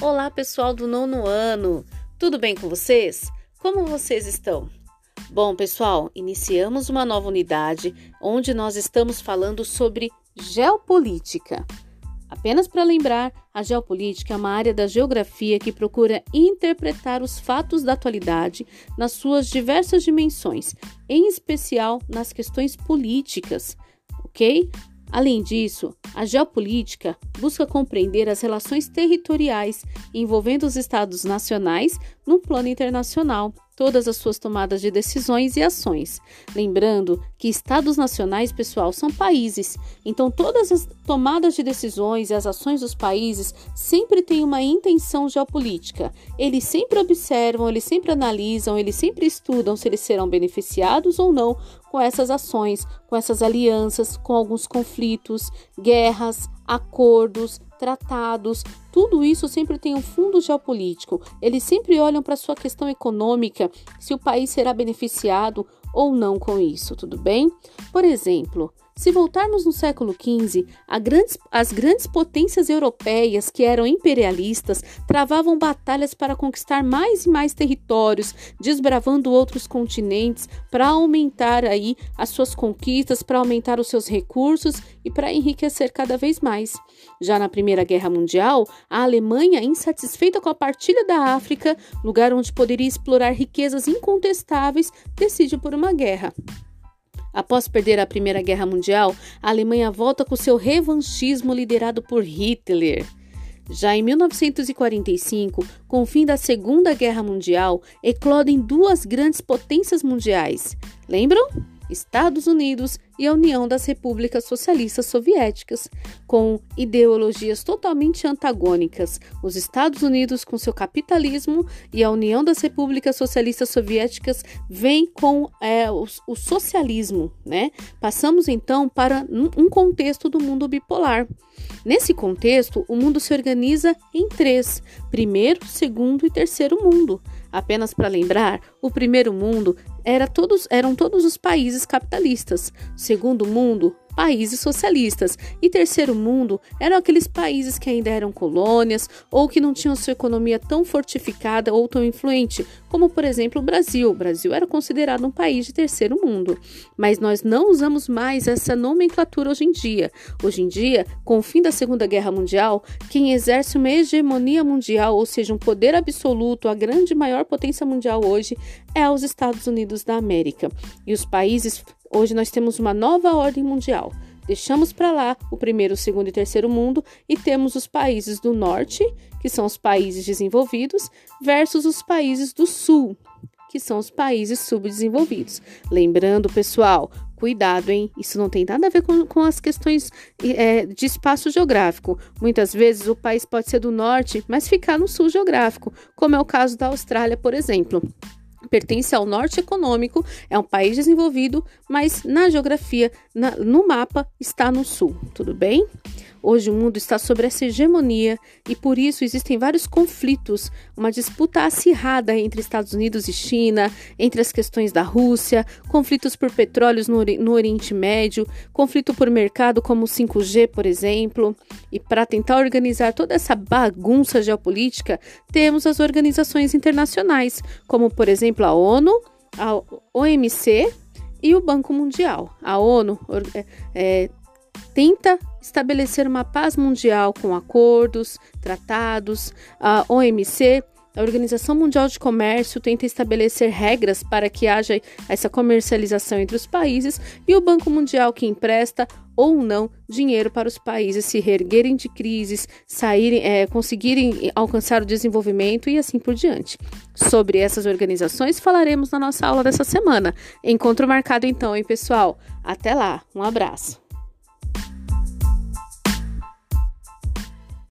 Olá, pessoal do nono ano! Tudo bem com vocês? Como vocês estão? Bom, pessoal, iniciamos uma nova unidade onde nós estamos falando sobre geopolítica. Apenas para lembrar, a geopolítica é uma área da geografia que procura interpretar os fatos da atualidade nas suas diversas dimensões, em especial nas questões políticas, ok? Além disso, a geopolítica busca compreender as relações territoriais envolvendo os estados nacionais no plano internacional todas as suas tomadas de decisões e ações. Lembrando que estados nacionais, pessoal, são países. Então, todas as tomadas de decisões e as ações dos países sempre têm uma intenção geopolítica. Eles sempre observam, eles sempre analisam, eles sempre estudam se eles serão beneficiados ou não com essas ações, com essas alianças, com alguns conflitos, guerras, acordos, tratados, tudo isso sempre tem um fundo geopolítico. Eles sempre olham para sua questão econômica, se o país será beneficiado ou não com isso, tudo bem? Por exemplo, se voltarmos no século XV, grandes, as grandes potências europeias que eram imperialistas travavam batalhas para conquistar mais e mais territórios, desbravando outros continentes para aumentar aí as suas conquistas, para aumentar os seus recursos e para enriquecer cada vez mais. Já na Primeira Guerra Mundial, a Alemanha, insatisfeita com a partilha da África, lugar onde poderia explorar riquezas incontestáveis, decide por uma guerra. Após perder a Primeira Guerra Mundial, a Alemanha volta com seu revanchismo liderado por Hitler. Já em 1945, com o fim da Segunda Guerra Mundial, eclodem duas grandes potências mundiais. Lembram? Estados Unidos e a União das Repúblicas Socialistas Soviéticas, com ideologias totalmente antagônicas. Os Estados Unidos com seu capitalismo e a União das Repúblicas Socialistas Soviéticas vem com é, o, o, socialismo, né? Passamos então para um contexto do mundo bipolar. Nesse contexto, o mundo se organiza em três: primeiro, segundo e terceiro mundo. Apenas para lembrar, o primeiro mundo era todos, eram todos os países capitalistas. Segundo mundo, países socialistas. E terceiro mundo eram aqueles países que ainda eram colônias ou que não tinham sua economia tão fortificada ou tão influente, como por exemplo o Brasil. O Brasil era considerado um país de terceiro mundo. Mas nós não usamos mais essa nomenclatura hoje em dia. Hoje em dia, com o fim da Segunda Guerra Mundial, quem exerce uma hegemonia mundial, ou seja, um poder absoluto, a grande maior potência mundial hoje, é os Estados Unidos da América. E os países Hoje nós temos uma nova ordem mundial. Deixamos para lá o primeiro, segundo e terceiro mundo e temos os países do norte, que são os países desenvolvidos, versus os países do sul, que são os países subdesenvolvidos. Lembrando, pessoal, cuidado, hein? Isso não tem nada a ver com, com as questões é, de espaço geográfico. Muitas vezes o país pode ser do norte, mas ficar no sul geográfico, como é o caso da Austrália, por exemplo pertence ao norte econômico, é um país desenvolvido, mas na geografia, na, no mapa, está no sul, tudo bem? Hoje o mundo está sob essa hegemonia e por isso existem vários conflitos, uma disputa acirrada entre Estados Unidos e China, entre as questões da Rússia, conflitos por petróleos no, no Oriente Médio, conflito por mercado como o 5G, por exemplo. E para tentar organizar toda essa bagunça geopolítica, temos as organizações internacionais, como por exemplo a ONU, a OMC e o Banco Mundial. A ONU é, é, tenta estabelecer uma paz mundial com acordos, tratados. A OMC, a Organização Mundial de Comércio, tenta estabelecer regras para que haja essa comercialização entre os países e o Banco Mundial que empresta ou não dinheiro para os países se reerguerem de crises, saírem, é, conseguirem alcançar o desenvolvimento e assim por diante. Sobre essas organizações falaremos na nossa aula dessa semana. Encontro marcado então, hein, pessoal? Até lá, um abraço.